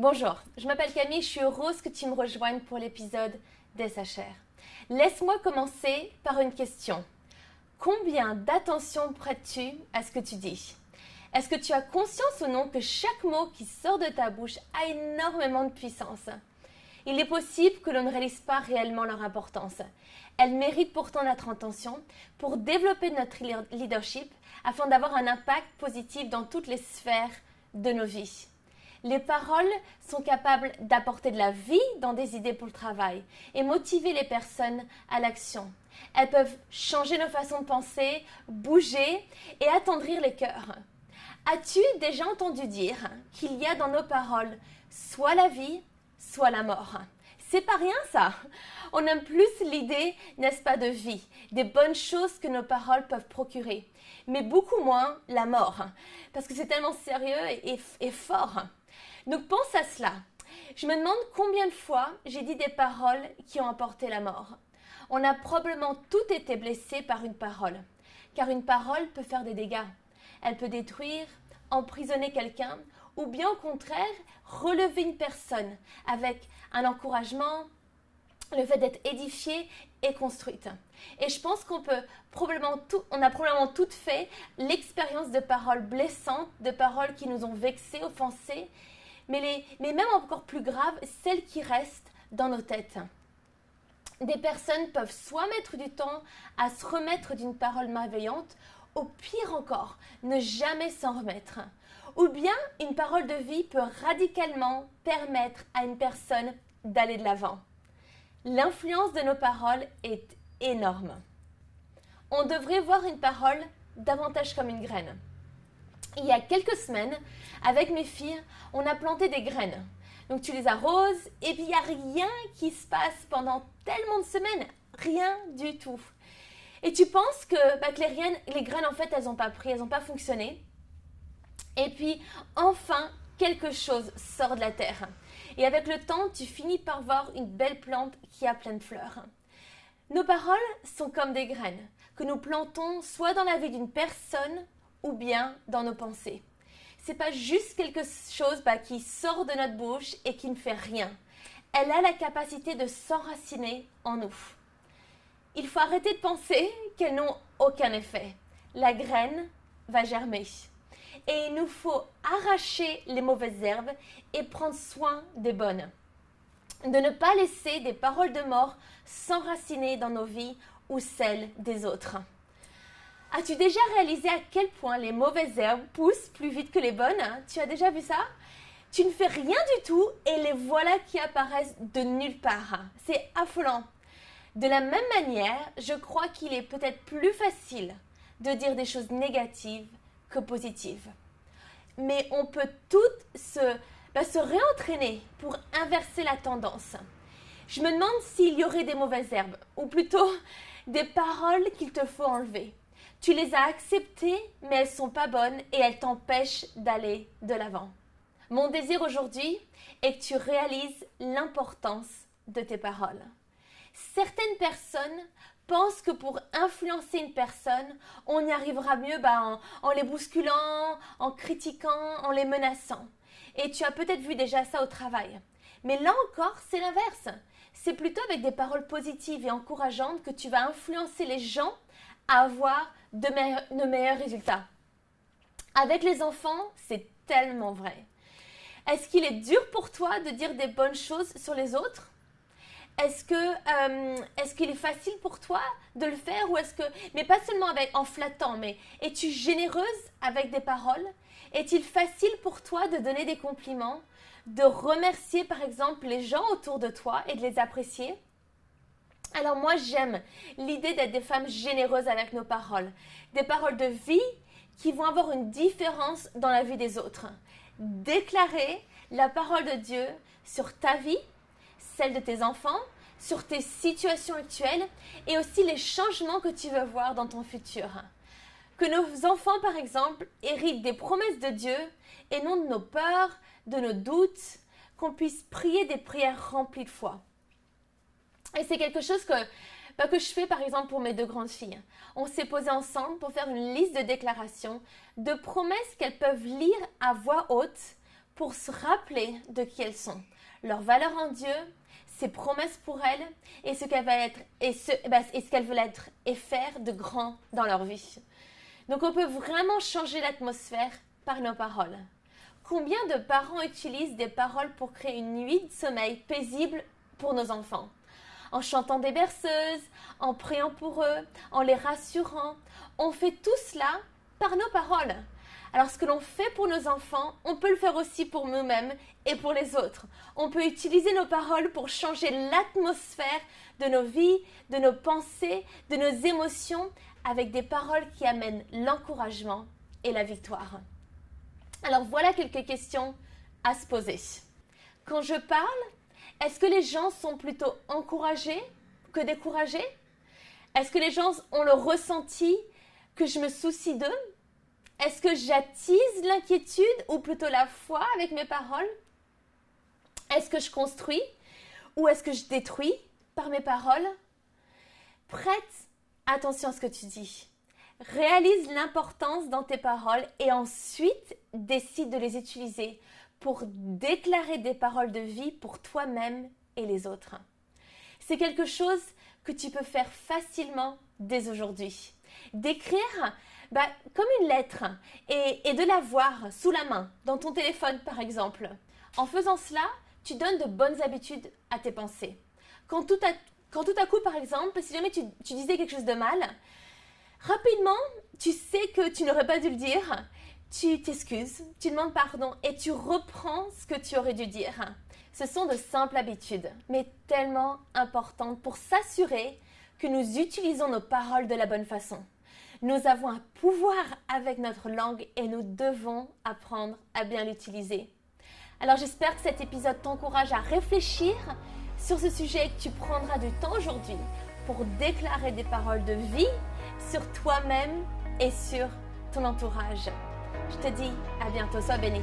Bonjour, je m'appelle Camille, je suis heureuse que tu me rejoignes pour l'épisode d'SHR. Laisse-moi commencer par une question. Combien d'attention prêtes-tu à ce que tu dis? Est-ce que tu as conscience ou non que chaque mot qui sort de ta bouche a énormément de puissance? Il est possible que l'on ne réalise pas réellement leur importance. Elles méritent pourtant notre attention pour développer notre leadership afin d'avoir un impact positif dans toutes les sphères de nos vies. Les paroles sont capables d'apporter de la vie dans des idées pour le travail et motiver les personnes à l'action. Elles peuvent changer nos façons de penser, bouger et attendrir les cœurs. As-tu déjà entendu dire qu'il y a dans nos paroles soit la vie, soit la mort? C'est pas rien ça. On aime plus l'idée, n'est-ce pas, de vie, des bonnes choses que nos paroles peuvent procurer, mais beaucoup moins la mort, parce que c'est tellement sérieux et, et fort. Donc pense à cela. Je me demande combien de fois j'ai dit des paroles qui ont apporté la mort. On a probablement tout été blessé par une parole, car une parole peut faire des dégâts. Elle peut détruire, emprisonner quelqu'un, ou bien au contraire relever une personne avec un encouragement, le fait d'être édifiée et construite. Et je pense qu'on peut probablement tout, on a probablement toutes fait l'expérience de paroles blessantes, de paroles qui nous ont vexés, offensés, mais, mais même encore plus grave, celles qui restent dans nos têtes. Des personnes peuvent soit mettre du temps à se remettre d'une parole malveillante, ou pire encore, ne jamais s'en remettre. Ou bien une parole de vie peut radicalement permettre à une personne d'aller de l'avant. L'influence de nos paroles est énorme. On devrait voir une parole davantage comme une graine il y a quelques semaines, avec mes filles, on a planté des graines. Donc tu les arroses et puis il n'y a rien qui se passe pendant tellement de semaines. Rien du tout. Et tu penses que, bah, graines, les graines, en fait, elles n'ont pas pris, elles n'ont pas fonctionné. Et puis, enfin, quelque chose sort de la terre. Et avec le temps, tu finis par voir une belle plante qui a plein de fleurs. Nos paroles sont comme des graines que nous plantons soit dans la vie d'une personne, ou bien dans nos pensées. C'est pas juste quelque chose bah, qui sort de notre bouche et qui ne fait rien. Elle a la capacité de s'enraciner en nous. Il faut arrêter de penser qu'elles n'ont aucun effet. La graine va germer. Et il nous faut arracher les mauvaises herbes et prendre soin des bonnes. De ne pas laisser des paroles de mort s'enraciner dans nos vies ou celles des autres. As-tu déjà réalisé à quel point les mauvaises herbes poussent plus vite que les bonnes Tu as déjà vu ça? Tu ne fais rien du tout et les voilà qui apparaissent de nulle part. C'est affolant. De la même manière, je crois qu'il est peut-être plus facile de dire des choses négatives que positives. Mais on peut toutes se, bah, se réentraîner pour inverser la tendance. Je me demande s'il y aurait des mauvaises herbes, ou plutôt des paroles qu'il te faut enlever. Tu les as acceptées, mais elles sont pas bonnes et elles t'empêchent d'aller de l'avant. Mon désir aujourd'hui est que tu réalises l'importance de tes paroles. Certaines personnes pensent que pour influencer une personne, on y arrivera mieux bah, en, en les bousculant, en critiquant, en les menaçant. Et tu as peut-être vu déjà ça au travail. Mais là encore, c'est l'inverse. C'est plutôt avec des paroles positives et encourageantes que tu vas influencer les gens à avoir de, meilleurs résultats. Avec les enfants, c'est tellement vrai. Est-ce qu'il est dur pour toi de dire des bonnes choses sur les autres? Est-ce que euh, est-ce qu'il est facile pour toi de le faire ou est-ce que mais pas seulement avec en flattant mais es-tu généreuse avec des paroles? Est-il facile pour toi de donner des compliments, de remercier par exemple les gens autour de toi et de les apprécier? Alors moi j'aime l'idée d'être des femmes généreuses avec nos paroles, des paroles de vie qui vont avoir une différence dans la vie des autres. Déclarer la parole de Dieu sur ta vie, celle de tes enfants, sur tes situations actuelles et aussi les changements que tu veux voir dans ton futur. Que nos enfants, par exemple, héritent des promesses de Dieu et non de nos peurs, de nos doutes, qu'on puisse prier des prières remplies de foi. Et c'est quelque chose que, bah, que je fais par exemple pour mes deux grandes filles. On s'est posé ensemble pour faire une liste de déclarations, de promesses qu'elles peuvent lire à voix haute pour se rappeler de qui elles sont, leur valeur en Dieu, ses promesses pour elles et ce qu'elles veulent être et qu'elles veulent être et faire de grand dans leur vie. Donc on peut vraiment changer l'atmosphère par nos paroles. Combien de parents utilisent des paroles pour créer une nuit de sommeil paisible pour nos enfants? En chantant des berceuses, en priant pour eux, en les rassurant. On fait tout cela par nos paroles. Alors ce que l'on fait pour nos enfants, on peut le faire aussi pour nous-mêmes et pour les autres. On peut utiliser nos paroles pour changer l'atmosphère de nos vies, de nos pensées, de nos émotions avec des paroles qui amènent l'encouragement et la victoire. Alors voilà quelques questions à se poser. Quand je parle, est-ce que les gens sont plutôt encouragés que découragés? Est-ce que les gens ont le ressenti que je me soucie d'eux? Est-ce que j'attise l'inquiétude ou plutôt la foi avec mes paroles? Est-ce que je construis ou est-ce que je détruis par mes paroles? Prête attention à ce que tu dis. Réalise l'importance dans tes paroles et ensuite décide de les utiliser pour déclarer des paroles de vie pour toi-même et les autres. C'est quelque chose que tu peux faire facilement dès aujourd'hui. D'écrire bah, comme une lettre et, de la voir sous la main, dans ton téléphone par exemple. En faisant cela, tu donnes de bonnes habitudes à tes pensées. Quand tout à, quand tout à coup, par exemple, si jamais tu disais quelque chose de mal, rapidement, tu sais que tu n'aurais pas dû le dire, tu t'excuses, tu demandes pardon et tu reprends ce que tu aurais dû dire. Ce sont de simples habitudes, mais tellement importantes pour s'assurer que nous utilisons nos paroles de la bonne façon. Nous avons un pouvoir avec notre langue et nous devons apprendre à bien l'utiliser. Alors j'espère que cet épisode t'encourage à réfléchir sur ce sujet et que tu prendras du temps aujourd'hui pour déclarer des paroles de vie sur toi-même et sur ton entourage. Je te dis à bientôt, sois béni.